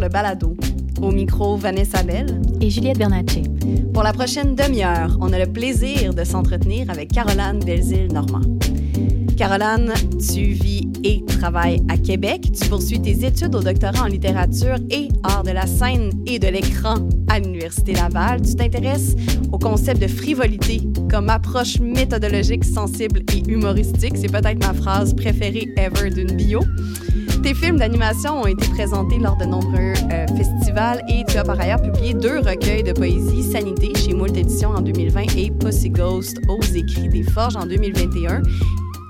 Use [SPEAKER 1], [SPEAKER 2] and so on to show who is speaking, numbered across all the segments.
[SPEAKER 1] le balado. Au micro, Vanessa Bell
[SPEAKER 2] et Juliette Bernatchez.
[SPEAKER 1] Pour la prochaine demi-heure, on a le plaisir de s'entretenir avec Caroline Belzile-Normand. Caroline, tu vis et travailles à Québec. Tu poursuis tes études au doctorat en littérature et art de la scène et de l'écran à l'Université Laval. Tu t'intéresses au concept de frivolité comme approche méthodologique, sensible et humoristique. C'est peut-être ma phrase préférée ever d'une bio. Tes films d'animation ont été présentés lors de nombreux euh, festivals et tu as par ailleurs publié deux recueils de poésie, Sanité chez Moult Éditions en 2020 et Pussy Ghost aux écrits des Forges en 2021.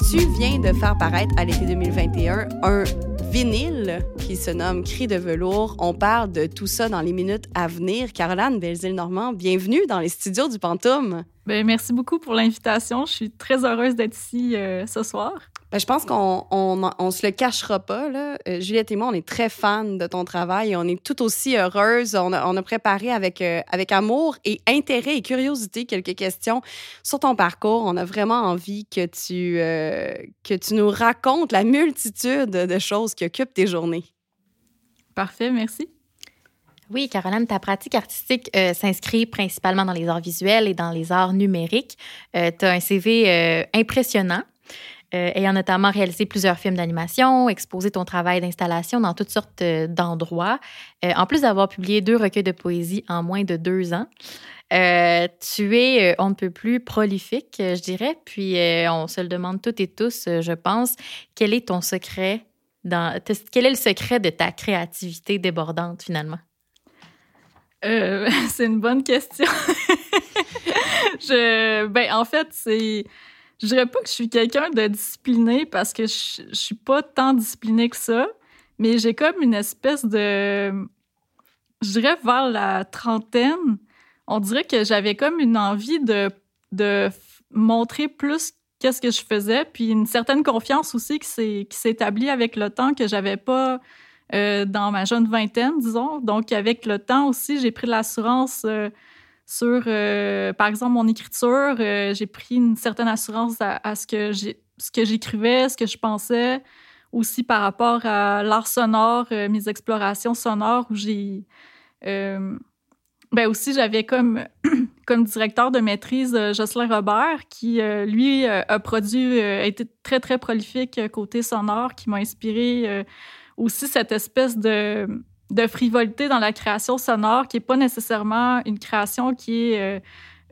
[SPEAKER 1] Tu viens de faire paraître à l'été 2021 un vinyle qui se nomme Cri de velours. On parle de tout ça dans les minutes à venir. Caroline Belzile-Normand, bienvenue dans les studios du Pantoum.
[SPEAKER 3] Bien, merci beaucoup pour l'invitation. Je suis très heureuse d'être ici euh, ce soir.
[SPEAKER 1] Ben, je pense qu'on on, on, se le cachera pas. Là. Euh, Juliette et moi, on est très fans de ton travail et on est tout aussi heureuses. On a, on a préparé avec, euh, avec amour et intérêt et curiosité quelques questions sur ton parcours. On a vraiment envie que tu, euh, que tu nous racontes la multitude de choses qui occupent tes journées.
[SPEAKER 3] Parfait, merci.
[SPEAKER 2] Oui, Caroline, ta pratique artistique s'inscrit principalement dans les arts visuels et dans les arts numériques. tu as un CV impressionnant euh, ayant notamment réalisé plusieurs films d'animation, exposé ton travail d'installation dans toutes sortes euh, d'endroits, euh, en plus d'avoir publié deux recueils de poésie en moins de deux ans. tu es, on ne peut plus, prolifique, je dirais, puis on se le demande toutes et tous, je pense, quel est ton secret, dans, quel est le secret de ta créativité débordante finalement?
[SPEAKER 3] c'est une bonne question. ben, en fait, c'est je dirais pas que je suis quelqu'un de discipliné parce que je, suis pas tant discipliné que ça, mais j'ai comme une espèce de. Je dirais vers la trentaine, on dirait que j'avais comme une envie de, de montrer plus qu'est-ce que je faisais, puis une certaine confiance aussi qui s'est établie avec le temps que j'avais pas euh, dans ma jeune vingtaine, disons. Donc, avec le temps aussi, j'ai pris l'assurance. Euh, sur, euh, par exemple, mon écriture. Euh, j'ai pris une certaine assurance à, ce que ce que j'écrivais, ce que je pensais, aussi par rapport à l'art sonore, euh, mes explorations sonores où j'ai ben aussi j'avais comme comme directeur de maîtrise Jocelyn Robert qui lui a produit a été très très prolifique côté sonore qui m'a inspiré aussi cette espèce de de frivolité dans la création sonore qui n'est pas nécessairement une création qui est euh,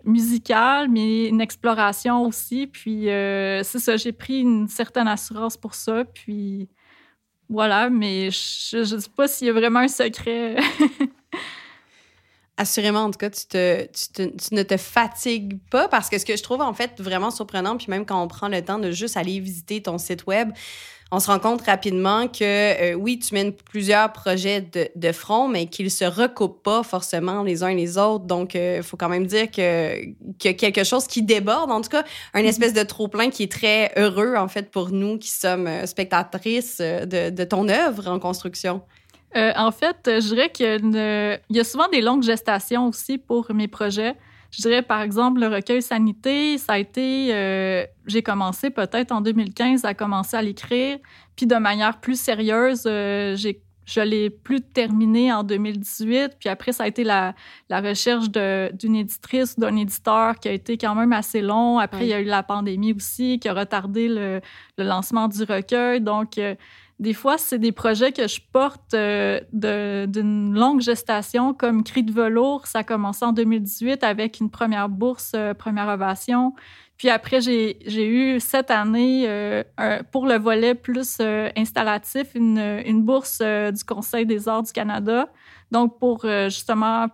[SPEAKER 3] musicale, mais une exploration aussi. Puis euh, c'est ça, j'ai pris une certaine assurance pour ça. Puis voilà, mais je ne sais pas s'il y a vraiment un secret.
[SPEAKER 1] Assurément, en tout cas, tu, te, tu, tu, ne te fatigues pas parce que ce que je trouve en fait vraiment surprenant, puis même quand on prend le temps de juste aller visiter ton site web, on se rend compte rapidement que euh, oui, tu mènes plusieurs projets de, de front, mais qu'ils se recoupent pas forcément les uns les autres. Donc, il euh, faut quand même dire que a quelque chose qui déborde. En tout cas, un mm-hmm. espèce de trop plein qui est très heureux en fait pour nous qui sommes euh, spectatrices de, de ton œuvre en construction.
[SPEAKER 3] En fait, je dirais qu'il y a souvent des longues gestations aussi pour mes projets. Je dirais, par exemple, le recueil Sanité, ça a été... Euh, j'ai commencé peut-être en 2015 à commencer à l'écrire, puis de manière plus sérieuse, euh, j'ai je l'ai plus terminé en 2018. Puis après, ça a été la, la recherche d'une éditrice, d'un éditeur qui a été quand même assez long. Après, il y a eu la pandémie aussi qui a retardé le, le lancement du recueil. Donc, euh, des fois, c'est des projets que je porte euh, d'une longue gestation, comme Cri de velours. Ça a commencé en 2018 avec une première bourse, euh, première ovation. Puis après, j'ai eu cette année, euh, pour le volet plus installatif, une, une bourse du Conseil des arts du Canada. Donc, pour justement,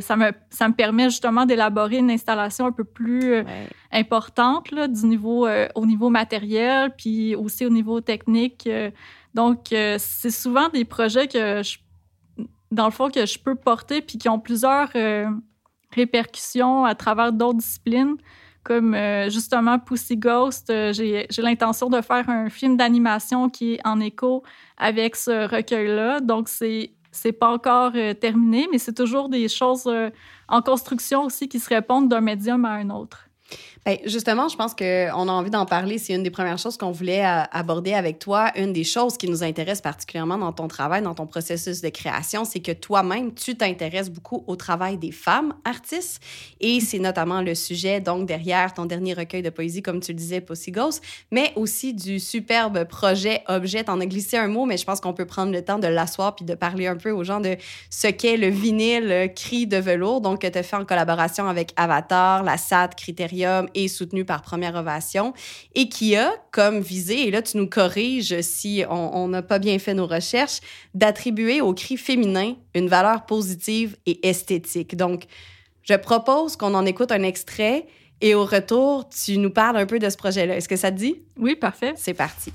[SPEAKER 3] ça, me, ça me permet justement d'élaborer une installation un peu plus importante là, du niveau, au niveau matériel, puis aussi au niveau technique. Donc, euh, c'est souvent des projets que je, dans le fond, que je peux porter puis qui ont plusieurs euh, répercussions à travers d'autres disciplines. Comme euh, justement Pussy Ghost, j'ai l'intention de faire un film d'animation qui est en écho avec ce recueil-là. Donc, c'est c'est pas encore terminé, mais c'est toujours des choses en construction aussi qui se répondent d'un médium à un autre.
[SPEAKER 1] Bien, justement, je pense qu'on a envie d'en parler. C'est une des premières choses qu'on voulait euh, aborder avec toi. Une des choses qui nous intéresse particulièrement dans ton travail, dans ton processus de création, c'est que toi-même, tu t'intéresses beaucoup au travail des femmes artistes. Et c'est notamment le sujet, donc, derrière ton dernier recueil de poésie, comme tu le disais, Pussy Ghost, mais aussi du superbe projet Objet. T'en as glissé un mot, mais je pense qu'on peut prendre le temps de l'asseoir puis de parler un peu aux gens de ce qu'est le vinyle euh, Cri de velours, donc que tu as fait en collaboration avec Avatar, la SAT, Critérium et soutenu par Première Ovation, et qui a comme visée, et là tu nous corriges si on n'a pas bien fait nos recherches, d'attribuer au cri féminin une valeur positive et esthétique. Donc, je propose qu'on en écoute un extrait et au retour, tu nous parles un peu de ce projet-là. Est-ce que ça te dit?
[SPEAKER 3] Oui, parfait.
[SPEAKER 1] C'est parti.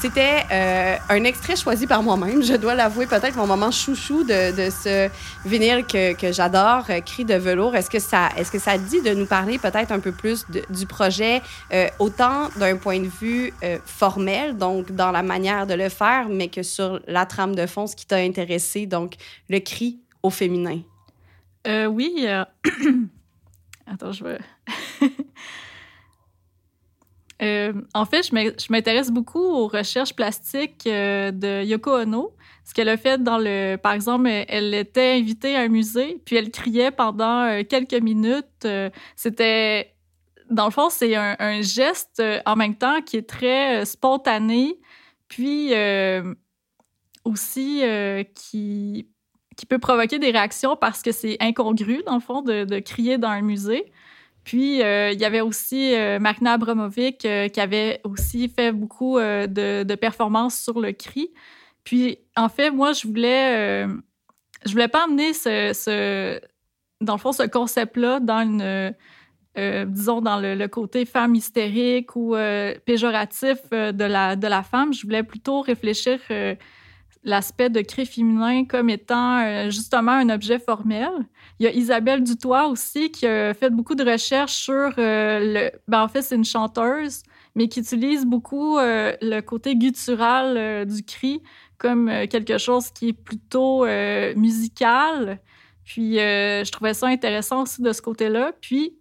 [SPEAKER 1] C'était euh, un extrait choisi par moi-même. Je dois l'avouer, peut-être mon moment chouchou de, ce vinyle que, que j'adore, euh, Cri de velours. Est-ce que ça, est-ce que ça dit de nous parler peut-être un peu plus du projet, euh, autant d'un point de vue formel, donc dans la manière de le faire, mais que sur la trame de fond, ce qui t'a intéressé, donc le cri au féminin?
[SPEAKER 3] Oui. Attends, je vais. Euh, en fait, je m'in- je m'intéresse beaucoup aux recherches plastiques euh, de Yoko Ono. Ce qu'elle a fait dans le... Par exemple, elle était invitée à un musée, puis elle criait pendant euh, quelques minutes. C'était... Dans le fond, c'est un, geste en même temps qui est très spontané, puis aussi qui, peut provoquer des réactions parce que c'est incongru, dans le fond, de crier dans un musée. Puis, euh, il y avait aussi euh, Marina Abramovic euh, qui avait aussi fait beaucoup euh, de, performances sur le cri. Puis, en fait, moi, je voulais... je voulais pas amener ce, dans le fond, ce concept-là dans disons, dans le, le côté femme hystérique ou péjoratif de, la, de la femme. Je voulais plutôt réfléchir l'aspect de cri féminin comme étant euh, justement un objet formel. Il y a Isabelle Dutoit aussi qui a fait beaucoup de recherches sur euh, le. Ben, en fait, c'est une chanteuse, mais qui utilise beaucoup euh, le côté guttural du cri comme quelque chose qui est plutôt musical. Puis je trouvais ça intéressant aussi de ce côté-là. Puis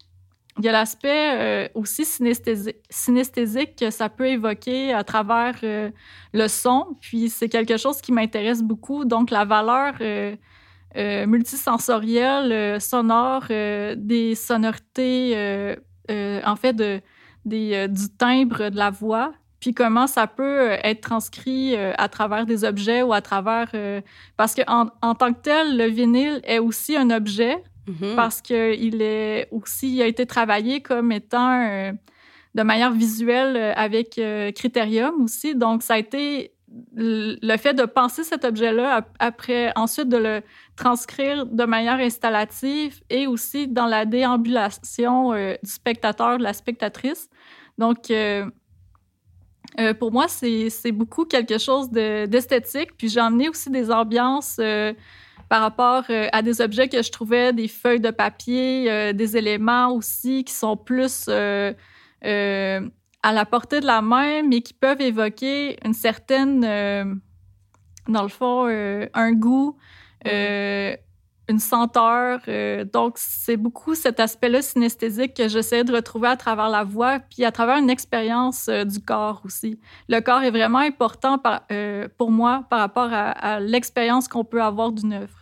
[SPEAKER 3] il y a l'aspect euh, aussi synesthési- synesthésique que ça peut évoquer à travers euh, le son. Puis c'est quelque chose qui m'intéresse beaucoup. Donc la valeur euh, multisensorielle, sonore, des sonorités, en fait, de, du timbre de la voix. Puis comment ça peut être transcrit à travers des objets ou à travers... parce qu'en en tant que tel, le vinyle est aussi un objet
[SPEAKER 1] Mhm.
[SPEAKER 3] parce qu'il est aussi a été travaillé comme étant euh, de manière visuelle euh, avec euh, Critérium aussi. Donc, ça a été le fait de penser cet objet-là ap- après, ensuite de le transcrire de manière installative et aussi dans la déambulation euh, du spectateur, de la spectatrice. Donc, pour moi, c'est beaucoup quelque chose de- d'esthétique. Puis j'ai emmené aussi des ambiances par rapport euh, à des objets que je trouvais, des feuilles de papier, euh, des éléments aussi qui sont plus euh, à la portée de la main, mais qui peuvent évoquer une certaine, dans le fond, un goût, une senteur. euh, donc, c'est beaucoup cet aspect-là synesthésique que j'essaie de retrouver à travers la voix, puis à travers une expérience euh, du corps aussi. Le corps est vraiment important par- euh, pour moi par rapport à, à l'expérience qu'on peut avoir d'une œuvre.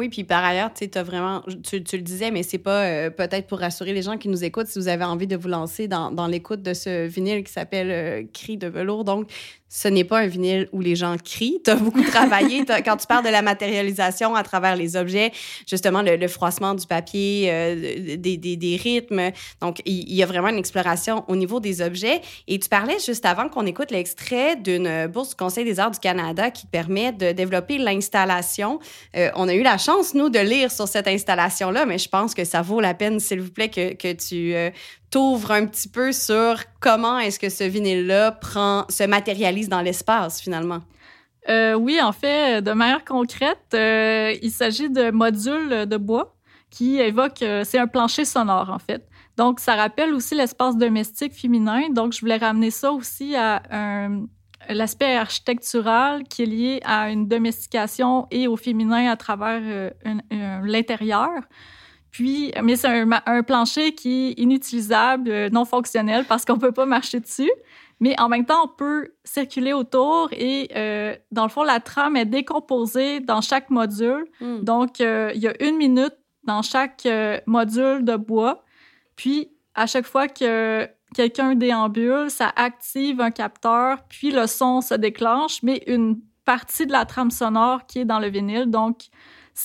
[SPEAKER 1] Oui, puis par ailleurs, tu as vraiment, tu, le disais, mais c'est pas euh, peut-être pour rassurer les gens qui nous écoutent si vous avez envie de vous lancer dans, dans l'écoute de ce vinyle qui s'appelle euh, Cri de velours. Donc, ce n'est pas un vinyle où les gens crient. Tu as beaucoup travaillé. quand tu parles de la matérialisation à travers les objets, justement, le, froissement du papier, euh, des, des, des, rythmes. Donc, il, y a vraiment une exploration au niveau des objets. Et tu parlais juste avant qu'on écoute l'extrait d'une bourse du Conseil des arts du Canada qui permet de développer l'installation. Euh, on a eu la chance, nous, de lire sur cette installation-là, mais je pense que ça vaut la peine, s'il vous plaît, que, que tu euh, t'ouvres un petit peu sur comment est-ce que ce vinyle-là prend, se matérialise dans l'espace, finalement?
[SPEAKER 3] Euh, oui, en fait, de manière concrète, euh, il s'agit de modules de bois qui évoquent, euh, c'est un plancher sonore, en fait. Donc, ça rappelle aussi l'espace domestique féminin. Donc, je voulais ramener ça aussi à l'aspect architectural qui est lié à une domestication et au féminin à travers l'intérieur. Puis, mais c'est un, plancher qui est inutilisable, euh, non fonctionnel parce qu'on peut pas marcher dessus. Mais en même temps, on peut circuler autour et euh, dans le fond, la trame est décomposée dans chaque module. Hmm. Donc, euh, il y a une minute dans chaque module de bois. Puis, à chaque fois que quelqu'un déambule, ça active un capteur, puis le son se déclenche, mais une partie de la trame sonore qui est dans le vinyle. Donc,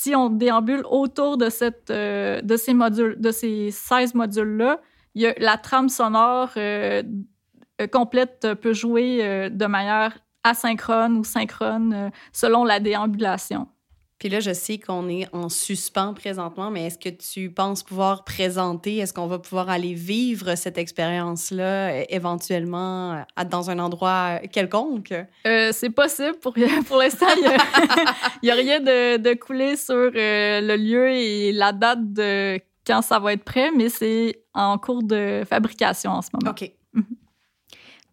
[SPEAKER 3] si on déambule autour de, cette, euh, de ces modules, de ces 16 modules-là, la trame sonore euh, euh, complète peut jouer de manière asynchrone ou synchrone selon la déambulation.
[SPEAKER 1] Puis là, je sais qu'on est en suspens présentement, mais est-ce que tu penses pouvoir présenter, est-ce qu'on va pouvoir aller vivre cette expérience-là euh, éventuellement euh, dans un endroit quelconque?
[SPEAKER 3] Euh, c'est possible. Pour, pour l'instant, il n'y a, rien de, de, coulé sur le lieu et la date de quand ça va être prêt, mais c'est en cours de fabrication en ce moment.
[SPEAKER 1] OK.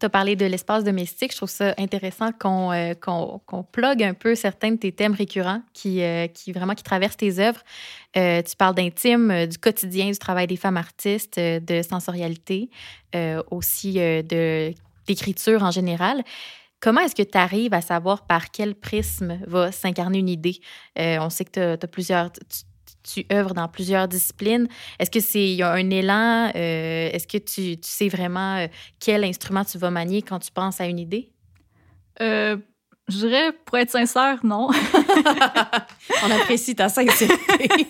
[SPEAKER 2] Tu as parlé de l'espace domestique. Je trouve ça intéressant qu'on euh, qu'on plug un peu certains de tes thèmes récurrents qui, euh, qui vraiment qui traversent tes œuvres. Euh, tu parles d'intime, du quotidien, du travail des femmes artistes, de sensorialité, aussi de d'écriture en général. Comment est-ce que tu arrives à savoir par quel prisme va s'incarner une idée? on sait que tu as, plusieurs œuvres dans plusieurs disciplines. Est-ce que c'est il y a un élan euh, Est-ce que tu, tu, sais vraiment euh, quel instrument tu vas manier quand tu penses à une idée?
[SPEAKER 3] Euh, Je dirais, pour être sincère, non.
[SPEAKER 1] On apprécie ta sincérité.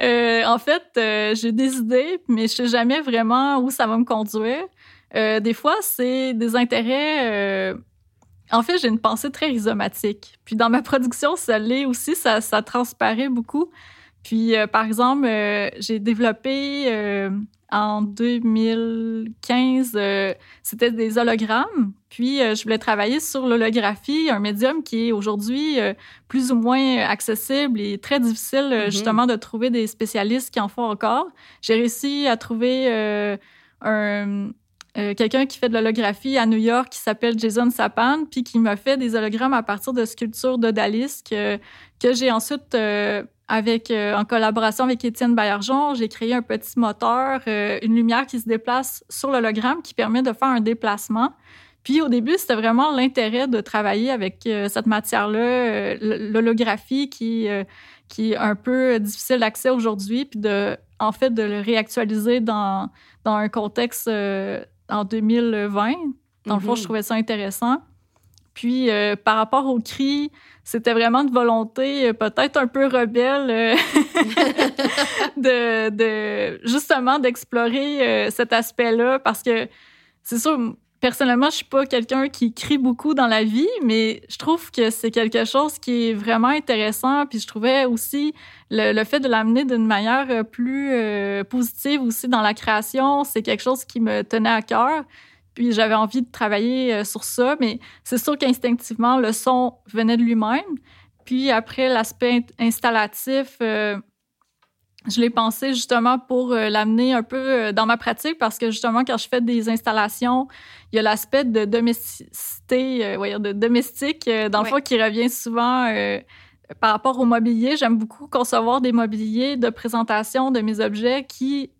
[SPEAKER 3] en fait, j'ai des idées, mais je sais jamais vraiment où ça va me conduire. des fois, c'est des intérêts en fait, j'ai une pensée très rhizomatique. Puis dans ma production, ça l'est aussi, ça, transparaît beaucoup. Puis, euh, par exemple, euh, j'ai développé euh, en 2015, c'était des hologrammes. Puis, je voulais travailler sur l'holographie, un médium qui est aujourd'hui plus ou moins accessible et très difficile, mm-hmm. justement, de trouver des spécialistes qui en font encore. J'ai réussi à trouver un, euh, quelqu'un qui fait de l'holographie à New York qui s'appelle Jason Sapan, puis qui m'a fait des hologrammes à partir de sculptures d'odalisque que, que j'ai ensuite, euh, avec, euh, en collaboration avec Étienne Baillargeon, j'ai créé un petit moteur, une lumière qui se déplace sur l'hologramme qui permet de faire un déplacement. Puis au début, c'était vraiment l'intérêt de travailler avec cette matière-là, l'holographie qui, qui est un peu difficile d'accès aujourd'hui, puis de, en fait, de le réactualiser dans, dans un contexte en 2020. Dans le fond, je mhm. trouvais ça intéressant. Puis, euh, par rapport au cri, c'était vraiment de volonté euh, peut-être un peu rebelle euh, de, de, justement d'explorer cet aspect-là parce que c'est sûr, personnellement, je suis pas quelqu'un qui crie beaucoup dans la vie, mais je trouve que c'est quelque chose qui est vraiment intéressant. Puis je trouvais aussi le, fait de l'amener d'une manière euh, plus euh, positive aussi dans la création, c'est quelque chose qui me tenait à cœur. Puis j'avais envie de travailler euh, sur ça, mais c'est sûr qu'instinctivement, le son venait de lui-même. Puis après, l'aspect installatif, je l'ai pensé justement pour euh, l'amener un peu euh, dans ma pratique parce que justement, quand je fais des installations, il y a l'aspect de domesticité, euh, de domestique, dans le fond, qui revient souvent par rapport au mobilier. J'aime beaucoup concevoir des mobiliers de présentation de mes objets qui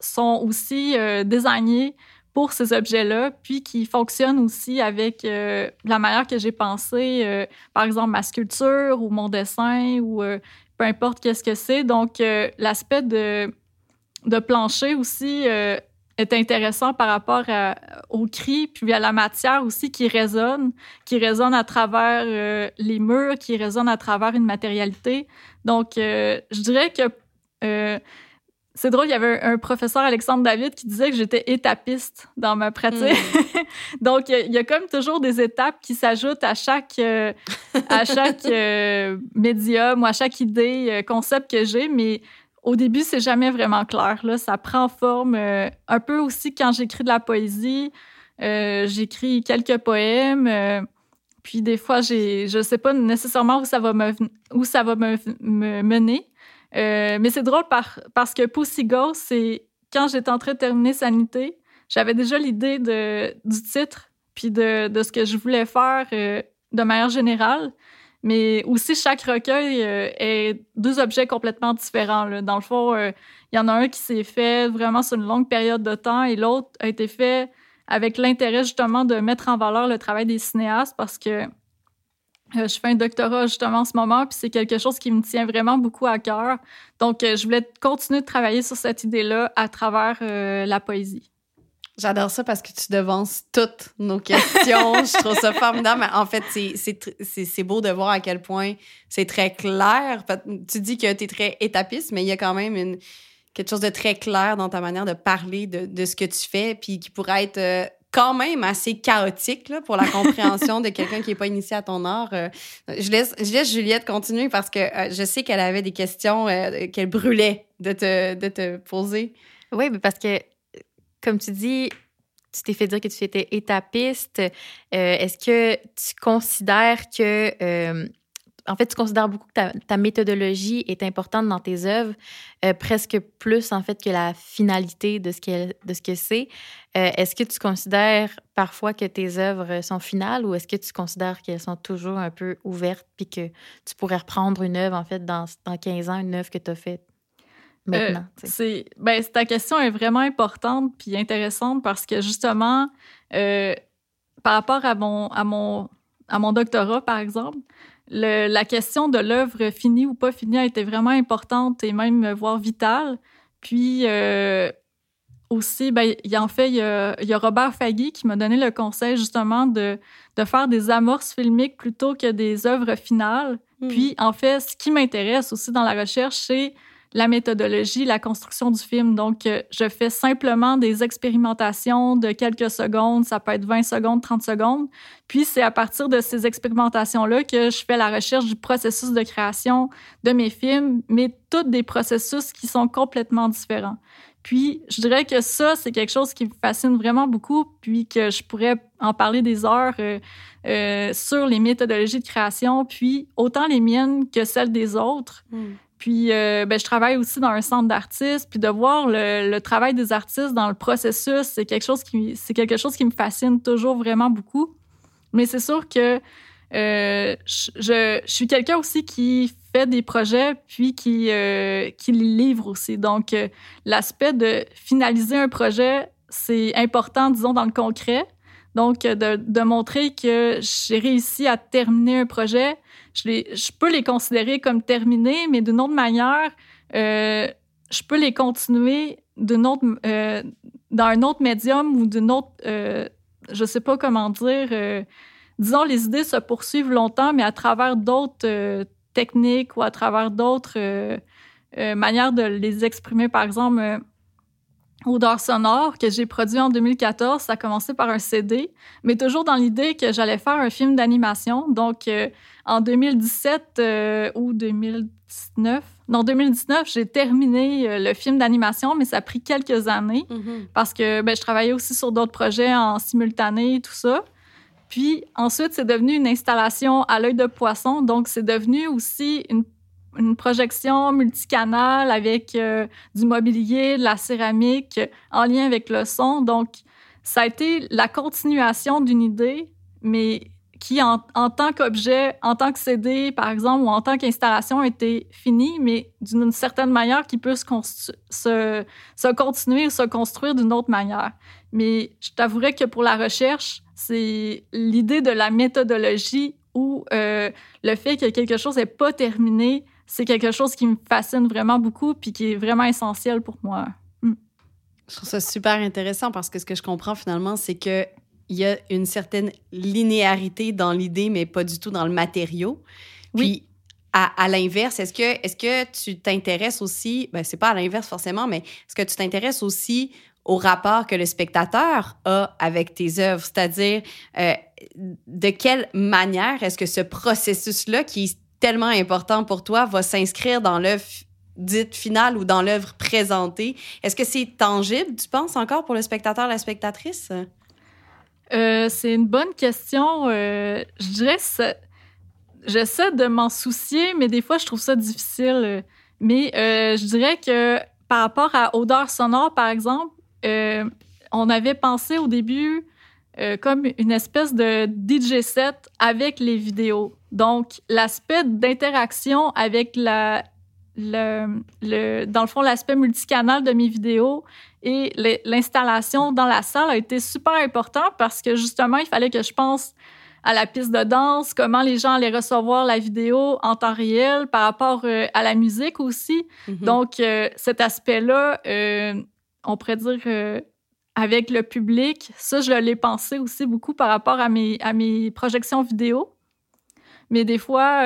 [SPEAKER 3] sont aussi désignés pour ces objets-là, puis qui fonctionnent aussi avec euh, la manière que j'ai pensé, euh, par exemple ma sculpture ou mon dessin ou euh, peu importe qu'est-ce que c'est. Donc, l'aspect de, de plancher aussi est intéressant par rapport au cri, puis à la matière aussi qui résonne, qui résonne à travers les murs, qui résonne à travers une matérialité. Donc, je dirais que c'est drôle, il y avait un, professeur, Alexandre David, qui disait que j'étais étapiste dans ma pratique. Hmm. Donc, il y, a comme toujours des étapes qui s'ajoutent à chaque, euh, à chaque euh, médium ou à chaque idée, euh, concept que j'ai, mais au début, c'est jamais vraiment clair. Là. Ça prend forme un peu aussi quand j'écris de la poésie. j'écris quelques poèmes. puis des fois, j'ai, je sais pas nécessairement où ça va me, où ça va me mener. Euh, mais c'est drôle parce que Pussy Go, c'est quand j'étais en train de terminer Sanité, j'avais déjà l'idée du titre puis de, ce que je voulais faire euh, de manière générale. Mais aussi, chaque recueil euh, est deux objets complètement différents. Dans le fond, il y en a un qui s'est fait vraiment sur une longue période de temps et l'autre a été fait avec l'intérêt justement de mettre en valeur le travail des cinéastes parce que euh, je fais un doctorat justement en ce moment, puis c'est quelque chose qui me tient vraiment beaucoup à cœur. Donc, euh, je voulais continuer de travailler sur cette idée-là à travers euh, la poésie.
[SPEAKER 1] J'adore ça parce que tu devances toutes nos questions. je trouve ça formidable. En fait, c'est beau de voir à quel point c'est très clair. Tu dis que tu es très étapiste, mais il y a quand même une, quelque chose de très clair dans ta manière de parler de, de ce que tu fais, puis qui pourrait être quand même assez chaotique là, pour la compréhension de quelqu'un qui n'est pas initié à ton art. Euh, je, laisse, Juliette continuer parce que euh, je sais qu'elle avait des questions euh, qu'elle brûlait de te, de te poser.
[SPEAKER 2] Oui, mais parce que, comme tu dis, tu t'es fait dire que tu étais étapiste. Est-ce que tu considères que en fait, tu considères beaucoup que ta, méthodologie est importante dans tes œuvres, euh, presque plus en fait que la finalité de ce, de ce que c'est. Euh, est-ce que tu considères parfois que tes œuvres sont finales ou est-ce que tu considères qu'elles sont toujours un peu ouvertes puis que tu pourrais reprendre une œuvre en fait dans, dans 15 ans, une œuvre que tu as faite maintenant?
[SPEAKER 3] Euh, c'est, ben, ta question est vraiment importante puis intéressante parce que justement, par rapport à mon, à mon, à mon doctorat, par exemple, la question de l'œuvre finie ou pas finie a été vraiment importante et même voire vitale. Puis euh, aussi, ben, il, en fait, il y, a, Robert Fagui qui m'a donné le conseil justement de, de faire des amorces filmiques plutôt que des œuvres finales. Hmm. Puis en fait, ce qui m'intéresse aussi dans la recherche, c'est la méthodologie, la construction du film. Donc, euh, je fais simplement des expérimentations de quelques secondes, ça peut être 20 secondes, 30 secondes. Puis, c'est à partir de ces expérimentations-là que je fais la recherche du processus de création de mes films, mais tous des processus qui sont complètement différents. Puis, je dirais que ça, c'est quelque chose qui me fascine vraiment beaucoup, puis que je pourrais en parler des heures euh, euh, sur les méthodologies de création, puis autant les miennes que celles des autres. Hmm. Puis, euh, ben, je travaille aussi dans un centre d'artistes. Puis de voir le, travail des artistes dans le processus, c'est quelque chose qui, c'est quelque chose qui me fascine toujours vraiment beaucoup. Mais c'est sûr que euh, je, suis quelqu'un aussi qui fait des projets puis qui, euh, les livre aussi. Donc, l'aspect de finaliser un projet, c'est important, disons, dans le concret. Donc, de montrer que j'ai réussi à terminer un projet, je, peux les considérer comme terminés, mais d'une autre manière, euh, je peux les continuer d'une autre, euh, dans un autre médium ou d'une autre, euh, je sais pas comment dire. Euh, disons, les idées se poursuivent longtemps, mais à travers d'autres techniques ou à travers d'autres manières de les exprimer. Par exemple, Odeur sonore que j'ai produit en 2014. Ça a commencé par un CD, mais toujours dans l'idée que j'allais faire un film d'animation. Donc, euh, en 2017 euh, ou 2019, non, 2019, j'ai terminé euh, le film d'animation, mais ça a pris quelques années mm-hmm. parce que ben, je travaillais aussi sur d'autres projets en simultané, tout ça. Puis ensuite, c'est devenu une installation à l'œil de poisson. Donc, c'est devenu aussi une une projection multicanale avec euh, du mobilier, de la céramique en lien avec le son. Donc, ça a été la continuation d'une idée, mais qui, en, tant qu'objet, en tant que CD, par exemple, ou en tant qu'installation, a été fini, mais d'une certaine manière qui peut se continuer ou se construire d'une autre manière. Mais je t'avouerais que pour la recherche, c'est l'idée de la méthodologie ou euh, le fait que quelque chose n'est pas terminé, c'est quelque chose qui me fascine vraiment beaucoup puis qui est vraiment essentiel pour moi. Hmm.
[SPEAKER 1] Je trouve ça super intéressant parce que ce que je comprends finalement, c'est que il y a une certaine linéarité dans l'idée, mais pas du tout dans le matériau. Puis, à, l'inverse, est-ce que, est que tu t'intéresses aussi, ben, c'est pas à l'inverse forcément, mais est-ce que tu t'intéresses aussi au rapport que le spectateur a avec tes œuvres? C'est-à-dire, euh, de quelle manière est-ce que ce processus-là, qui est tellement important pour toi, va s'inscrire dans l'œuvre dite finale ou dans l'œuvre présentée? Est-ce que c'est tangible, tu penses, encore pour le spectateur, la spectatrice?
[SPEAKER 3] Euh, c'est une bonne question. Euh, je dirais que j'essaie de m'en soucier, mais des fois, je trouve ça difficile. Mais euh, je dirais que par rapport à odeur sonore, par exemple, on avait pensé au début comme une espèce de DJ set avec les vidéos. Donc, l'aspect d'interaction avec la, le, le, dans le fond, l'aspect multicanal de mes vidéos et l'installation dans la salle a été super important parce que justement, il fallait que je pense à la piste de danse, comment les gens allaient recevoir la vidéo en temps réel par rapport euh, à la musique aussi. Mm-hmm. Donc, euh, cet aspect-là, euh, on pourrait dire avec le public, ça, je l'ai pensé aussi beaucoup par rapport à mes, à mes projections vidéo. Mais des fois,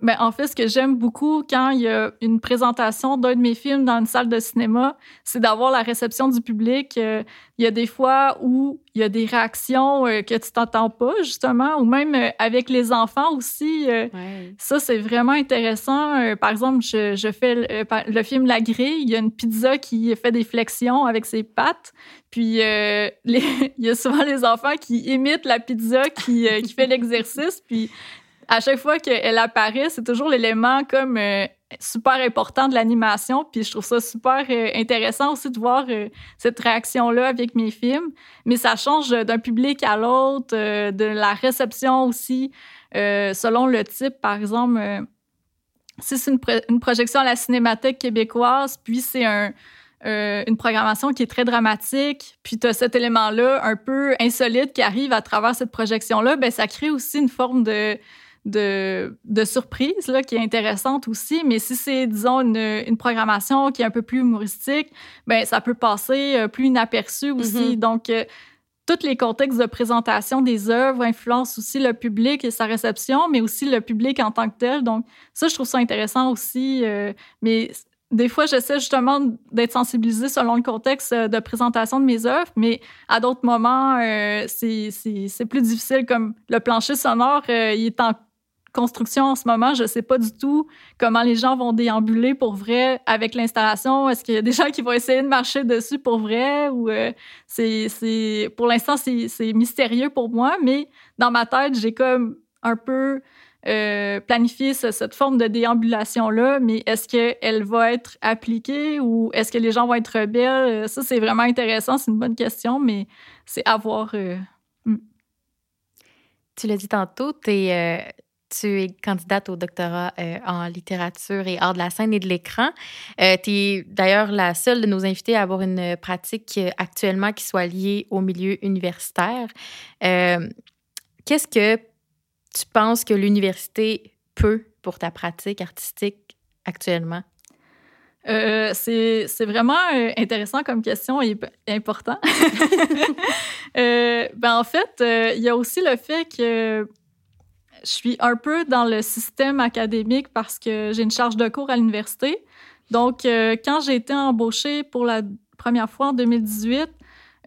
[SPEAKER 3] mais ben, en fait, ce que j'aime beaucoup quand il y a une présentation d'un de mes films dans une salle de cinéma, c'est d'avoir la réception du public. Euh, il y a des fois où il y a des réactions euh, que tu t'entends pas, justement, ou même euh, avec les enfants aussi. Ça, c'est vraiment intéressant. par exemple, je, je fais le, film La Grille. Il y a une pizza qui fait des flexions avec ses pattes. Puis, les, il y a souvent les enfants qui imitent la pizza qui, qui fait l'exercice. Puis, à chaque fois qu'elle apparaît, c'est toujours l'élément comme euh, super important de l'animation. Puis je trouve ça super euh, intéressant aussi de voir euh, cette réaction-là avec mes films. Mais ça change d'un public à l'autre, de la réception aussi, selon le type. Par exemple, si c'est une, une, projection à la Cinémathèque québécoise, puis c'est un, une programmation qui est très dramatique, puis tu as cet élément-là un peu insolite qui arrive à travers cette projection-là, ben ça crée aussi une forme de de, de surprise là, qui est intéressante aussi. Mais si c'est, disons, une, une, programmation qui est un peu plus humoristique, ben ça peut passer euh, plus inaperçu aussi. Mm-hmm. Donc, euh, tous les contextes de présentation des œuvres influencent aussi le public et sa réception, mais aussi le public en tant que tel. Donc, ça, je trouve ça intéressant aussi. Euh, mais des fois, j'essaie justement d'être sensibilisée selon le contexte de présentation de mes œuvres, mais à d'autres moments, c'est plus difficile, comme le plancher sonore, il est en construction en ce moment. Je sais pas du tout comment les gens vont déambuler pour vrai avec l'installation. Est-ce qu'il y a des gens qui vont essayer de marcher dessus pour vrai ou euh, c'est, pour l'instant c'est, mystérieux pour moi, mais dans ma tête j'ai comme un peu euh, planifié cette forme de déambulation là. Mais est-ce qu'elle va être appliquée ou est-ce que les gens vont être rebelles? Ça c'est vraiment intéressant. C'est une bonne question, mais c'est à voir. Euh, hmm.
[SPEAKER 2] Tu l'as dit tantôt, tu es tu es candidate au doctorat euh, en littérature et art de la scène et de l'écran. Euh, tu es d'ailleurs la seule de nos invités à avoir une pratique euh, actuellement qui soit liée au milieu universitaire. Qu'est-ce que tu penses que l'université peut pour ta pratique artistique actuellement?
[SPEAKER 3] c'est vraiment intéressant comme question et important. ben, en fait, il y a aussi le fait que je suis un peu dans le système académique parce que j'ai une charge de cours à l'université. Donc, euh, quand j'ai été embauchée pour la première fois en 2018,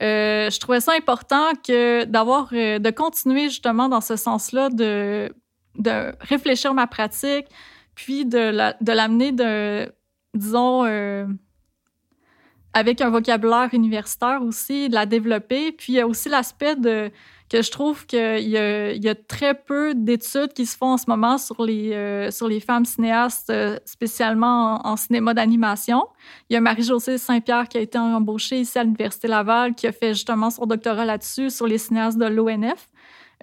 [SPEAKER 3] euh, je trouvais ça important que d'avoir, euh, de continuer justement dans ce sens-là, de, de réfléchir ma pratique, puis de, la, de l'amener disons, avec un vocabulaire universitaire aussi, de la développer. Puis il y a aussi l'aspect de que je trouve qu'il y, a très peu d'études qui se font en ce moment sur les, euh, sur les femmes cinéastes, euh, spécialement en, cinéma d'animation. Il y a Marie-Josée Saint-Pierre qui a été embauchée ici à l'Université Laval, qui a fait justement son doctorat là-dessus, sur les cinéastes de l'ONF.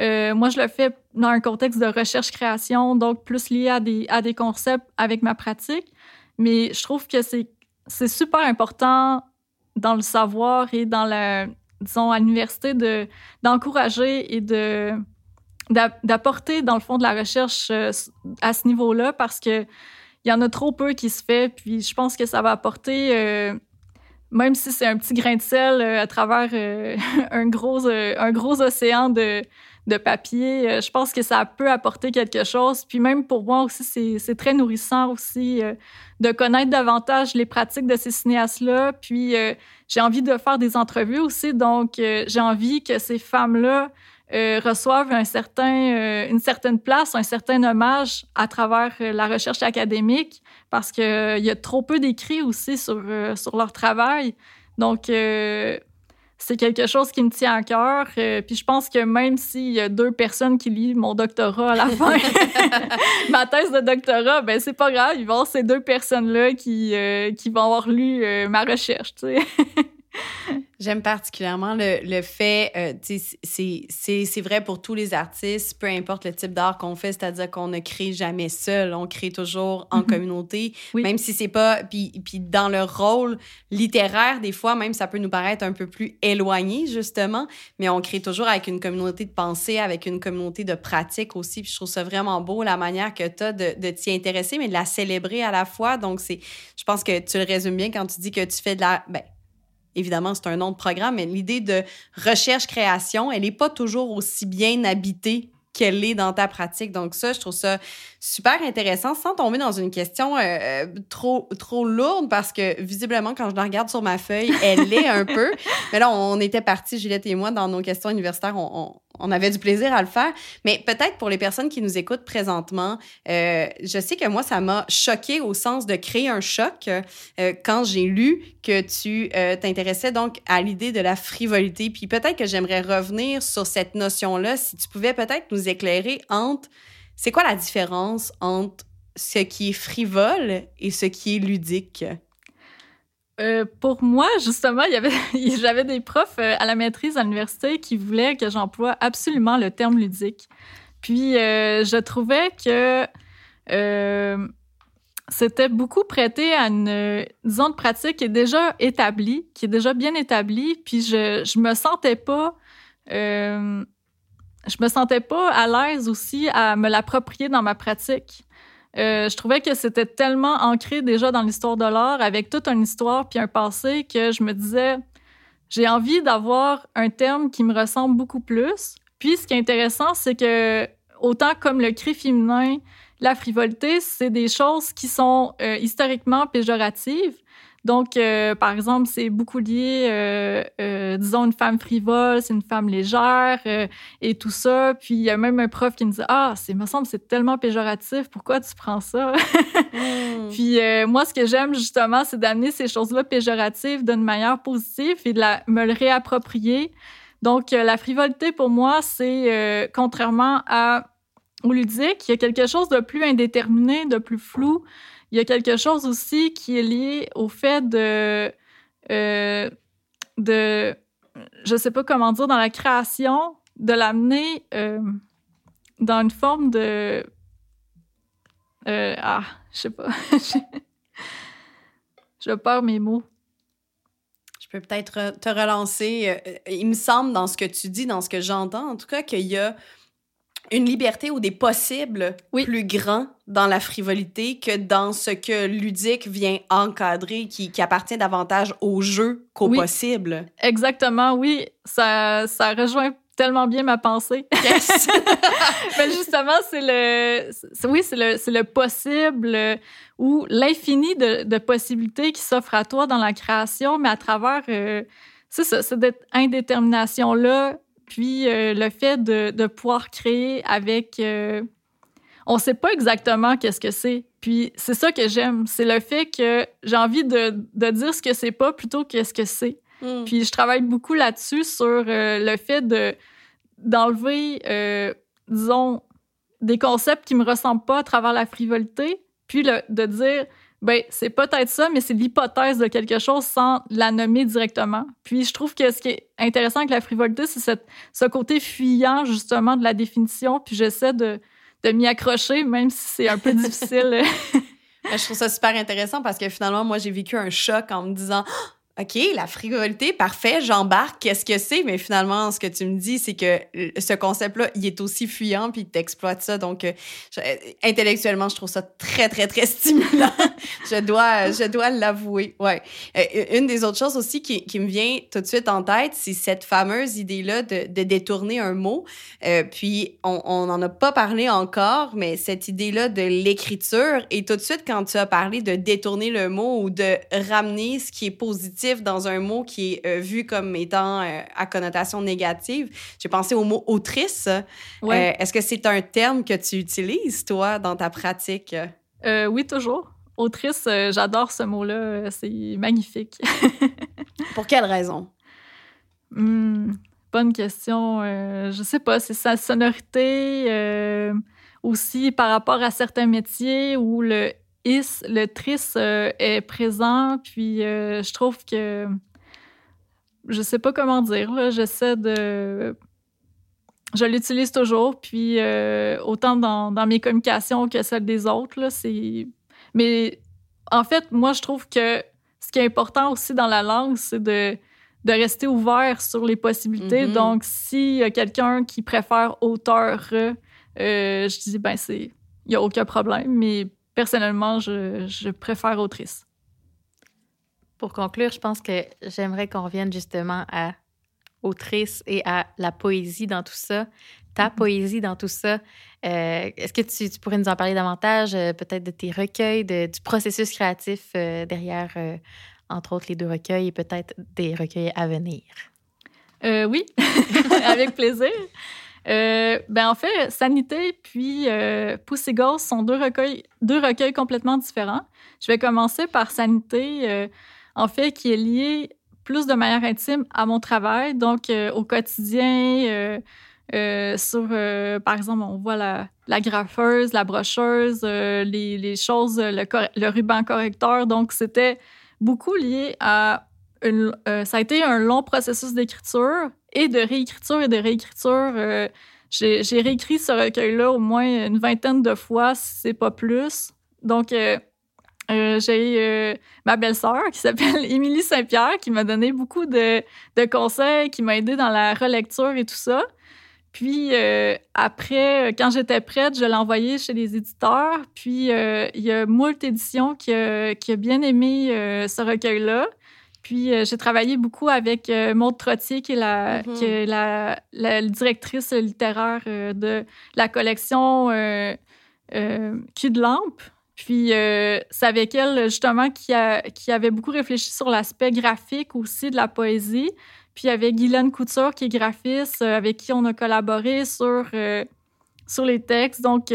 [SPEAKER 3] Euh, moi, je le fais dans un contexte de recherche-création, donc plus lié à des, à des concepts avec ma pratique. Mais je trouve que c'est super important dans le savoir et dans la, disons, à l'université de, d'encourager et de, d'apporter, dans le fond, de la recherche euh, à ce niveau-là parce que il y en a trop peu qui se fait. Puis je pense que ça va apporter, euh, même si c'est un petit grain de sel euh, à travers un, gros, un gros océan de, de papier, je pense que ça peut apporter quelque chose. Puis même pour moi aussi, c'est très nourrissant aussi de connaître davantage les pratiques de ces cinéastes-là. Puis j'ai envie de faire des entrevues aussi. Donc j'ai envie que ces femmes-là euh, reçoivent un certain, euh, une certaine place, un certain hommage à travers euh, la recherche académique parce qu'il y a trop peu d'écrits aussi sur, sur leur travail. Donc, c'est quelque chose qui me tient à cœur. puis je pense que même s'il y a deux personnes qui lisent mon doctorat à la fin, ma thèse de doctorat, ben c'est pas grave, il va y avoir ces deux personnes-là qui, qui vont avoir lu ma recherche, tu sais.
[SPEAKER 1] J'aime particulièrement le, le fait, euh, c'est vrai pour tous les artistes, peu importe le type d'art qu'on fait, c'est-à-dire qu'on ne crée jamais seul, on crée toujours en mm-hmm. communauté, même si c'est pas, puis, puis dans le rôle littéraire, des fois, même ça peut nous paraître un peu plus éloigné, justement, mais on crée toujours avec une communauté de pensée, avec une communauté de pratique aussi, puis je trouve ça vraiment beau, la manière que tu as de, de t'y intéresser, mais de la célébrer à la fois, donc c'est, je pense que tu le résumes bien quand tu dis que tu fais de la, ben, évidemment, c'est un nom de programme, mais l'idée de recherche-création, elle n'est pas toujours aussi bien habitée qu'elle est dans ta pratique. Donc ça, je trouve ça super intéressant sans tomber dans une question euh, euh, trop, trop lourde parce que visiblement, quand je la regarde sur ma feuille, elle l'est un peu. Mais là, on était partis, Juliette et moi, dans nos questions universitaires, on, on, avait du plaisir à le faire. Mais peut-être pour les personnes qui nous écoutent présentement, euh, je sais que moi, ça m'a choqué au sens de créer un choc quand j'ai lu que tu t'intéressais donc à l'idée de la frivolité. Puis peut-être que j'aimerais revenir sur cette notion-là, si tu pouvais peut-être nous éclairer entre c'est quoi la différence entre ce qui est frivole et ce qui est ludique?
[SPEAKER 3] Euh, pour moi, justement, j'avais des profs euh, à la maîtrise à l'université qui voulaient que j'emploie absolument le terme ludique. Puis, euh, je trouvais que c'était beaucoup prêté à une, disons, de pratique qui est déjà établie, qui est déjà bien établie. Puis, je, je me sentais pas je me sentais pas à l'aise aussi à me l'approprier dans ma pratique. Euh, je trouvais que c'était tellement ancré déjà dans l'histoire de l'art, avec toute une histoire puis un passé, que je me disais, j'ai envie d'avoir un terme qui me ressemble beaucoup plus. Puis ce qui est intéressant, c'est que autant comme le cri féminin, la frivolité, c'est des choses qui sont euh, historiquement péjoratives, donc, euh, par exemple, c'est beaucoup lié, euh, euh, disons, une femme frivole, c'est une femme légère et tout ça. Puis, il y a même un prof qui me dit Ah, c'est, me semble, c'est tellement péjoratif, pourquoi tu prends ça? Hmm. Puis, moi, ce que j'aime justement, c'est d'amener ces choses-là péjoratives d'une manière positive et de la, me le réapproprier. Donc, la frivolité, pour moi, c'est contrairement à, au ludique, il y a quelque chose de plus indéterminé, de plus flou. Il y a quelque chose aussi qui est lié au fait de, euh, de, je sais pas comment dire, dans la création, de l'amener euh, dans une forme de, euh, ah, je sais pas, je perds mes mots.
[SPEAKER 1] Je peux peut-être te relancer. Il me semble, dans ce que tu dis, dans ce que j'entends, en tout cas, qu'il y a une liberté ou des possibles plus grands dans la frivolité que dans ce que ludique vient encadrer, qui, qui appartient davantage au jeu qu'au possible.
[SPEAKER 3] Exactement, oui. Ça, ça rejoint tellement bien ma pensée. Yes. Mais justement, c'est le, oui, c'est le, c'est le possible ou l'infini de, de, possibilités qui s'offrent à toi dans la création, mais à travers, euh, c'est ça, cette indétermination-là puis euh, le fait de, de, pouvoir créer avec... Euh, on ne sait pas exactement qu'est-ce que c'est. Puis c'est ça que j'aime. C'est le fait que j'ai envie de, de, dire ce que c'est pas plutôt que ce que c'est. Hmm. Puis je travaille beaucoup là-dessus sur euh, le fait de d'enlever, disons, des concepts qui me ressemblent pas à travers la frivolité, puis le, de dire ben, c'est peut-être ça, mais c'est l'hypothèse de quelque chose sans la nommer directement. Puis je trouve que ce qui est intéressant avec la frivolité, c'est ce côté fuyant, justement, de la définition. Puis j'essaie de, de m'y accrocher, même si c'est un peu difficile.
[SPEAKER 1] je trouve ça super intéressant parce que finalement, moi, j'ai vécu un choc en me disant OK, la frivolité, parfait, j'embarque, qu'est-ce que c'est? Mais finalement, ce que tu me dis, c'est que ce concept-là, il est aussi fuyant, puis t'exploites ça. Donc, euh, intellectuellement, je trouve ça très, très, très stimulant. je dois, je dois l'avouer. Ouais. Euh, une des autres choses aussi qui, me vient tout de suite en tête, c'est cette fameuse idée-là de, détourner un mot. Euh, puis, on n'en a pas parlé encore, mais cette idée-là de l'écriture, et tout de suite, quand tu as parlé de détourner le mot ou de ramener ce qui est positif dans un mot qui est euh, vu comme étant euh, à connotation négative. J'ai pensé au mot autrice. Euh, est-ce que c'est un terme que tu utilises, toi, dans ta pratique?
[SPEAKER 3] oui, toujours. Autrice, j'adore ce mot-là. C'est magnifique.
[SPEAKER 1] Pour quelle raison?
[SPEAKER 3] Hmm, bonne question. je sais pas. C'est sa sonorité aussi par rapport à certains métiers où le le tris euh, est présent, puis euh, je trouve que je sais pas comment dire, j'essaie de je l'utilise toujours, puis euh, autant dans, mes communications que celles des autres. c'est... Mais en fait, moi, je trouve que ce qui est important aussi dans la langue, c'est de, de rester ouvert sur les possibilités. Mm-hmm. Donc, s'il y a quelqu'un qui préfère auteur, je dis, ben, c'est. Il n'y a aucun problème, mais personnellement, je, préfère autrice.
[SPEAKER 2] Pour conclure, je pense que j'aimerais qu'on revienne justement à autrice et à la poésie dans tout ça. Ta mm-hmm. poésie dans tout ça. Euh, est-ce que tu, pourrais nous en parler davantage, euh, peut-être de tes recueils, du processus créatif euh, derrière, entre autres, les deux recueils et peut-être des recueils à venir?
[SPEAKER 3] oui, avec plaisir. Euh, ben en fait, Sanité puis euh, Pussy Ghost sont deux recueils, deux recueils complètement différents. Je vais commencer par Sanité, euh, en fait, qui est lié plus de manière intime à mon travail, donc euh, au quotidien. sur, par exemple, on voit la, la graffeuse, la brocheuse, les, les, choses, le, le, ruban correcteur. Donc, c'était beaucoup lié à ça a été un long processus d'écriture et de réécriture et de réécriture. Euh, j'ai réécrit ce recueil-là au moins une vingtaine de fois, si c'est pas plus. Donc, euh, euh, j'ai ma belle-sœur qui s'appelle Émilie Saint-Pierre qui m'a donné beaucoup de, conseils, qui m'a aidé dans la relecture et tout ça. Puis après, quand j'étais prête, je l'ai envoyé chez les éditeurs. Puis il y a Moult Éditions qui qui a bien aimé ce recueil-là. Puis euh, j'ai travaillé beaucoup avec euh, Maude Trottier, qui est la, qui est la, la, directrice littéraire euh, de la collection euh, Cul de lampe. Puis c'est avec elle, justement, qui, a, qui avait beaucoup réfléchi sur l'aspect graphique aussi de la poésie. Puis avec Guylaine Couture, qui est graphiste, avec qui on a collaboré sur sur les textes. Donc,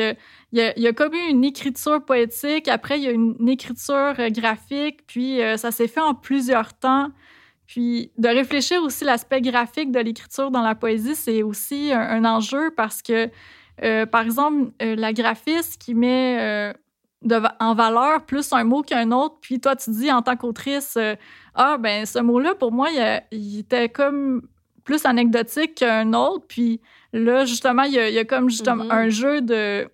[SPEAKER 3] il y, a, comme une écriture poétique, après, il y a une, écriture euh, graphique, puis euh, ça s'est fait en plusieurs temps. Puis de réfléchir aussi l'aspect graphique de l'écriture dans la poésie, c'est aussi un, enjeu parce que, euh, par exemple, la graphiste qui met en valeur plus un mot qu'un autre, puis toi, tu dis en tant qu'autrice, ah, ben ce mot-là, pour moi, il, était comme plus anecdotique qu'un autre, puis Là, justement, il y a, comme justement mm-hmm. un jeu de,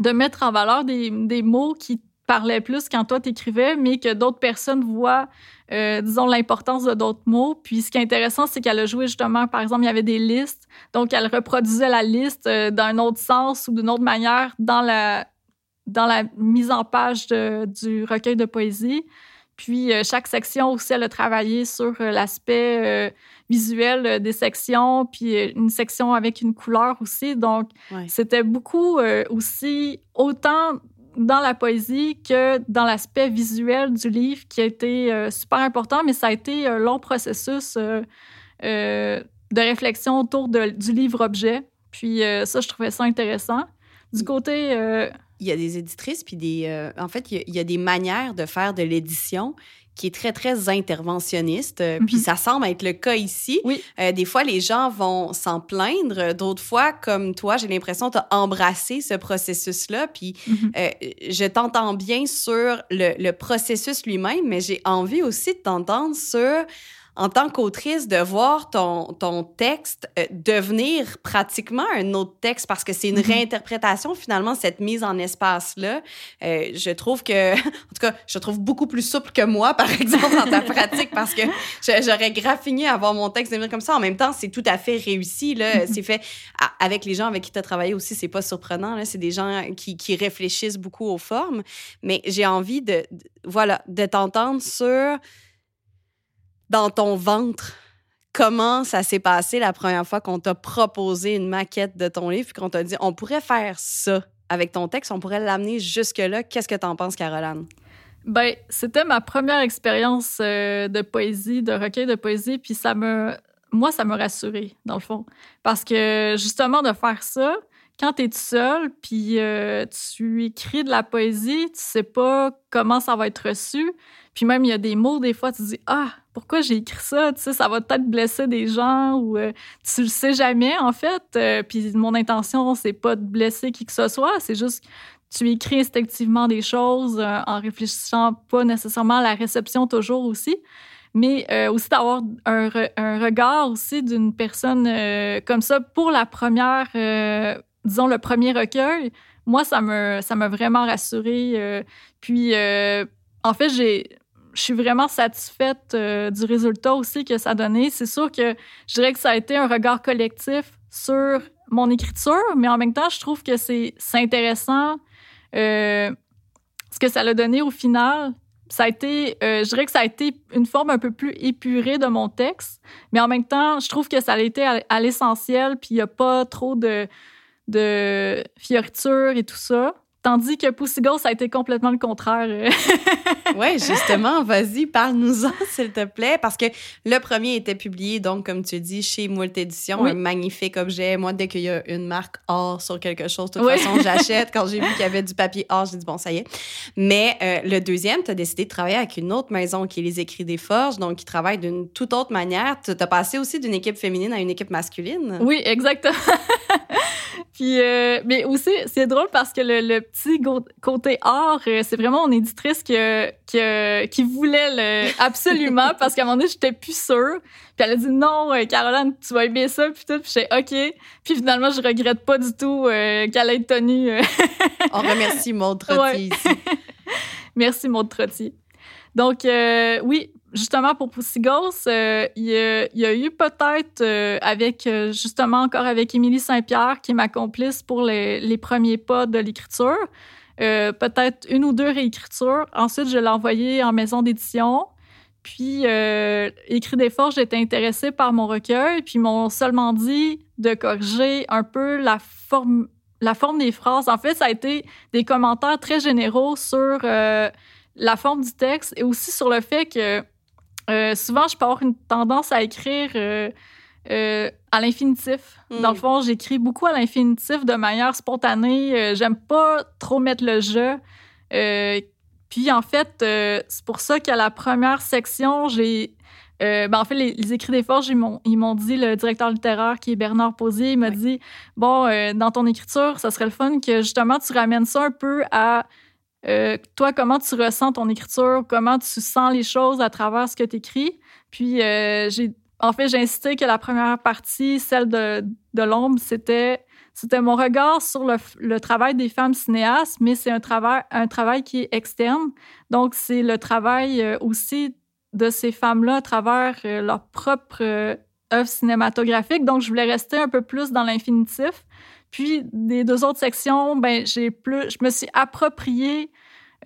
[SPEAKER 3] de mettre en valeur des, des mots qui parlaient plus quand toi t'écrivais, mais que d'autres personnes voient, euh, disons, l'importance de d'autres mots. Puis ce qui est intéressant, c'est qu'elle a joué justement, par exemple, il y avait des listes, donc elle reproduisait la liste euh, d'un autre sens ou d'une autre manière dans la, dans la mise en page du recueil de poésie. Puis euh, chaque section aussi, elle a travaillé sur l'aspect visuel euh, des sections, puis euh, une section avec une couleur aussi. Donc, c'était beaucoup euh, aussi, autant dans la poésie que dans l'aspect visuel du livre qui a été super important, mais ça a été un long processus de réflexion autour du livre-objet. Puis ça, je trouvais ça intéressant. Du côté...
[SPEAKER 1] il y a des éditrices, puis des... en fait, il y, a, des manières de faire de l'édition qui est très, très interventionniste. Euh, puis
[SPEAKER 3] Mhm.
[SPEAKER 1] ça semble être le cas ici.
[SPEAKER 3] Oui.
[SPEAKER 1] Euh, des fois, les gens vont s'en plaindre. D'autres fois, comme toi, j'ai l'impression que tu as embrassé ce processus-là. Puis
[SPEAKER 3] Mhm.
[SPEAKER 1] euh, je t'entends bien sur le, le processus lui-même, mais j'ai envie aussi de t'entendre sur, en tant qu'autrice, de voir ton, ton texte euh, devenir pratiquement un autre texte parce que c'est une
[SPEAKER 3] Mhm.
[SPEAKER 1] réinterprétation, finalement, cette mise en espace-là. Euh, je trouve que, en tout cas, je trouve beaucoup plus souple que moi, par exemple, dans ta pratique parce que j'aurais graffiné à voir mon texte devenir comme ça. En même temps, c'est tout à fait réussi. Là.
[SPEAKER 3] Mhm.
[SPEAKER 1] C'est fait à- avec les gens avec qui tu as travaillé aussi, c'est pas surprenant. Là. C'est des gens qui, qui réfléchissent beaucoup aux formes. Mais j'ai envie de, de- voilà, de t'entendre sur dans ton ventre. Comment ça s'est passé la première fois qu'on t'a proposé une maquette de ton livre puis qu'on t'a dit on pourrait faire ça avec ton texte, on pourrait l'amener jusque-là. Qu'est-ce que t'en penses, Caroline?
[SPEAKER 3] Ben, c'était ma première expérience euh, de poésie, de recueil de poésie, puis ça me, moi, ça me rassurait, dans le fond. Parce que, justement, de faire ça, quand tu es seul, puis euh, tu écris de la poésie, tu sais pas comment ça va être reçu. Puis même, il y a des mots, des fois, tu dis « Ah, pourquoi j'ai écrit ça? Tu sais, ça va peut-être blesser des gens ou euh, tu le sais jamais, en fait. Euh, puis mon intention, c'est pas de blesser qui que ce soit, c'est juste tu écris instinctivement des choses euh, en réfléchissant pas nécessairement à la réception toujours aussi, mais aussi d'avoir un, re- regard aussi d'une personne comme ça pour la première, disons le premier recueil. Moi, ça me ça m'a vraiment rassurée. euh, puis euh, en fait, j'ai je suis vraiment satisfaite euh, du résultat aussi que ça a donné. C'est sûr que je dirais que ça a été un regard collectif sur mon écriture, mais en même temps, je trouve que c'est intéressant ce que ça l'a donné au final. Ça a été, je dirais que ça a été une forme un peu plus épurée de mon texte, mais en même temps, je trouve que ça a été à, à l'essentiel, puis il n'y a pas trop de, de fioritures et tout ça. Tandis que Pussy ça a été complètement le contraire.
[SPEAKER 1] Oui, justement, vas-y, parle-nous-en, s'il te plaît, parce que le premier était publié, donc, comme tu dis, chez Moult Éditions,
[SPEAKER 3] Oui.
[SPEAKER 1] un magnifique objet. Moi, dès qu'il y a une marque or sur quelque chose, de toute
[SPEAKER 3] Oui.
[SPEAKER 1] façon, j'achète. Quand j'ai vu qu'il y avait du papier or, j'ai dit, bon, ça y est. Mais euh, le deuxième, tu as décidé de travailler avec une autre maison qui est Les Écrits des Forges, donc qui travaille d'une toute autre manière. Tu as passé aussi d'une équipe féminine à une équipe masculine.
[SPEAKER 3] Oui, exactement. Puis, euh, mais aussi, c'est drôle parce que le, le petit côté art, euh, c'est vraiment mon éditrice que, que, qui voulait le, absolument parce qu'à un moment donné, j'étais plus sûre. Puis elle a dit non, euh, Caroline, tu vas aimer ça, puis tout. Puis j'étais OK. Puis finalement, je regrette pas du tout euh, qu'elle ait tenu. euh,
[SPEAKER 1] On remercie Maud Trottier
[SPEAKER 3] Ouais.
[SPEAKER 1] ici.
[SPEAKER 3] Merci, Maud Trottier. Donc, euh, oui, justement, pour Pussy euh, il, y a, eu peut-être, euh, avec, euh, justement, encore avec Émilie Saint-Pierre, qui est ma complice pour les, premiers pas de l'écriture, peut-être une ou deux réécritures. Ensuite, je l'ai envoyé en maison d'édition. Puis, Écrit des Forges était intéressé par mon recueil, puis ils m'ont seulement dit de corriger un peu la forme, la forme des phrases. En fait, ça a été des commentaires très généraux sur la forme du texte et aussi sur le fait que euh, souvent, je peux avoir une tendance à écrire euh, euh, à l'infinitif.
[SPEAKER 1] Mm.
[SPEAKER 3] Dans le fond, j'écris beaucoup à l'infinitif de manière spontanée. J'aime pas trop mettre le jeu. Puis en fait, c'est pour ça qu'à la première section, j'ai ben en fait, les, les écrits des forges, ils m'ont, ils m'ont dit, le directeur littéraire qui est Bernard Posier, il m'a
[SPEAKER 1] Oui.
[SPEAKER 3] dit Bon, dans ton écriture, ça serait le fun que justement tu ramènes ça un peu à euh, toi, comment tu ressens ton écriture, comment tu sens les choses à travers ce que tu écris. Puis, euh, en fait, j'ai insisté que la première partie, celle de, l'ombre, c'était, mon regard sur le, travail des femmes cinéastes, mais c'est un travail, un travail qui est externe. Donc, c'est le travail euh, aussi de ces femmes-là à travers leur propre œuvre cinématographique. Donc, je voulais rester un peu plus dans l'infinitif. Puis, des deux autres sections, ben, j'ai plus, je me suis approprié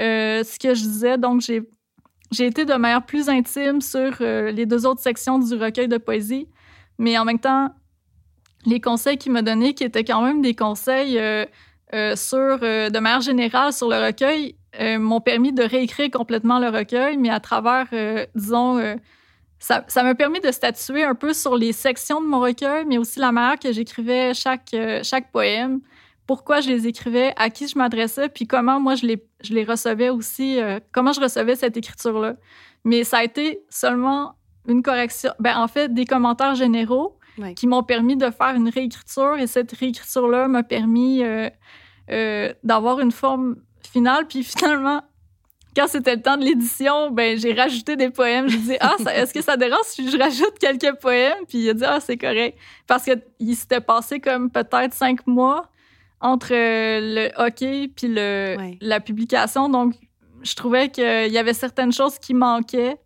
[SPEAKER 3] euh, ce que je disais. Donc, j'ai, j'ai été de manière plus intime sur euh, les deux autres sections du recueil de poésie. Mais en même temps, les conseils qu'il m'a donnés, qui étaient quand même des conseils euh, sur, de manière générale sur le recueil, m'ont permis de réécrire complètement le recueil, mais à travers, disons, ça, ça m'a permis de statuer un peu sur les sections de mon recueil, mais aussi la manière que j'écrivais chaque, euh, chaque poème pourquoi je les écrivais, à qui je m'adressais, puis comment moi je les, je les recevais aussi, euh, comment je recevais cette écriture-là. Mais ça a été seulement une correction, ben, en fait, des commentaires généraux qui m'ont permis de faire une réécriture et cette réécriture-là m'a permis euh, euh, d'avoir une forme finale. Puis finalement, quand c'était le temps de l'édition, ben j'ai rajouté des poèmes. Je dis ah est-ce que ça dérange si je rajoute quelques poèmes? Puis il a dit ah c'est correct parce que il s'était passé comme peut-être cinq mois entre le hockey puis le la publication. Donc je trouvais qu'il y avait certaines choses qui manquaient.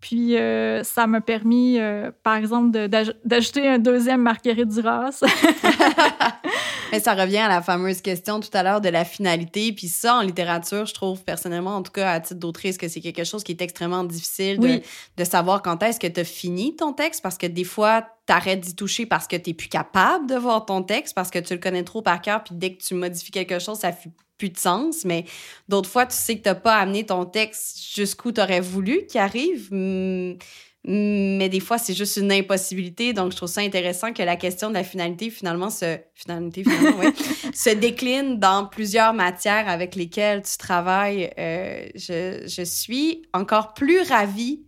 [SPEAKER 3] Puis euh, ça m'a permis, euh, par exemple, d'ajouter un deuxième Marguerite Duras.
[SPEAKER 1] Mais ça revient à la fameuse question tout à l'heure de la finalité. Puis ça, en littérature, je trouve personnellement, en tout cas à titre d'autrice, que c'est quelque chose qui est extrêmement difficile de, de savoir quand est-ce que tu as fini ton texte parce que des fois, t'arrêtes d'y toucher parce que tu plus capable de voir ton texte, parce que tu le connais trop par cœur, puis dès que tu modifies quelque chose, ça fait plus de sens. Mais d'autres fois, tu sais que t'as pas amené ton texte jusqu'où tu aurais voulu qu'il arrive. Mais des fois, c'est juste une impossibilité. Donc, je trouve ça intéressant que la question de la finalité, finalement, se, finalité, finalement, se décline dans plusieurs matières avec lesquelles tu travailles. Euh, je, je suis encore plus ravie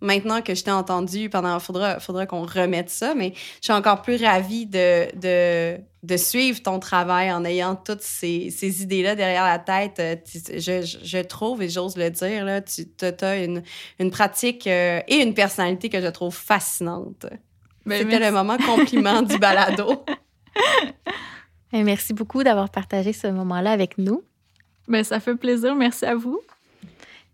[SPEAKER 1] maintenant que je t'ai entendu pendant faudra faudra qu'on remette ça mais je suis encore plus ravie de, de, de suivre ton travail en ayant toutes ces, ces idées là derrière la tête euh, je, je trouve et j'ose le dire là tu as une, une pratique euh, et une personnalité que je trouve fascinante. Ben, c'était le moment compliment du balado.
[SPEAKER 2] Merci beaucoup d'avoir partagé ce moment là avec nous.
[SPEAKER 3] Ben, ça fait plaisir. Merci à vous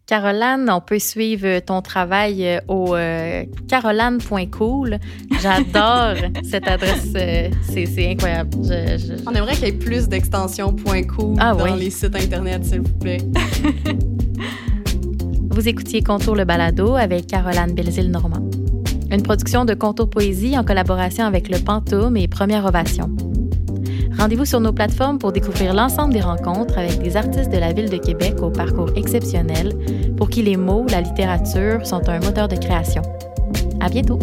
[SPEAKER 2] Caroline, on peut suivre ton travail euh, au euh, caroline.cool. J'adore cette adresse, euh, c'est incroyable.
[SPEAKER 1] On aimerait qu'il y ait plus d'extensions .cool ah dans les sites Internet, s'il vous plaît.
[SPEAKER 2] vous écoutiez Contour le balado avec Caroline Belzile-Normand. Une production de Contour Poésie en collaboration avec le Pantoum et Première Ovation. Rendez-vous sur nos plateformes pour découvrir l'ensemble des rencontres avec des artistes de la ville de Québec au parcours exceptionnel pour qui les mots, la littérature sont un moteur de création. À bientôt!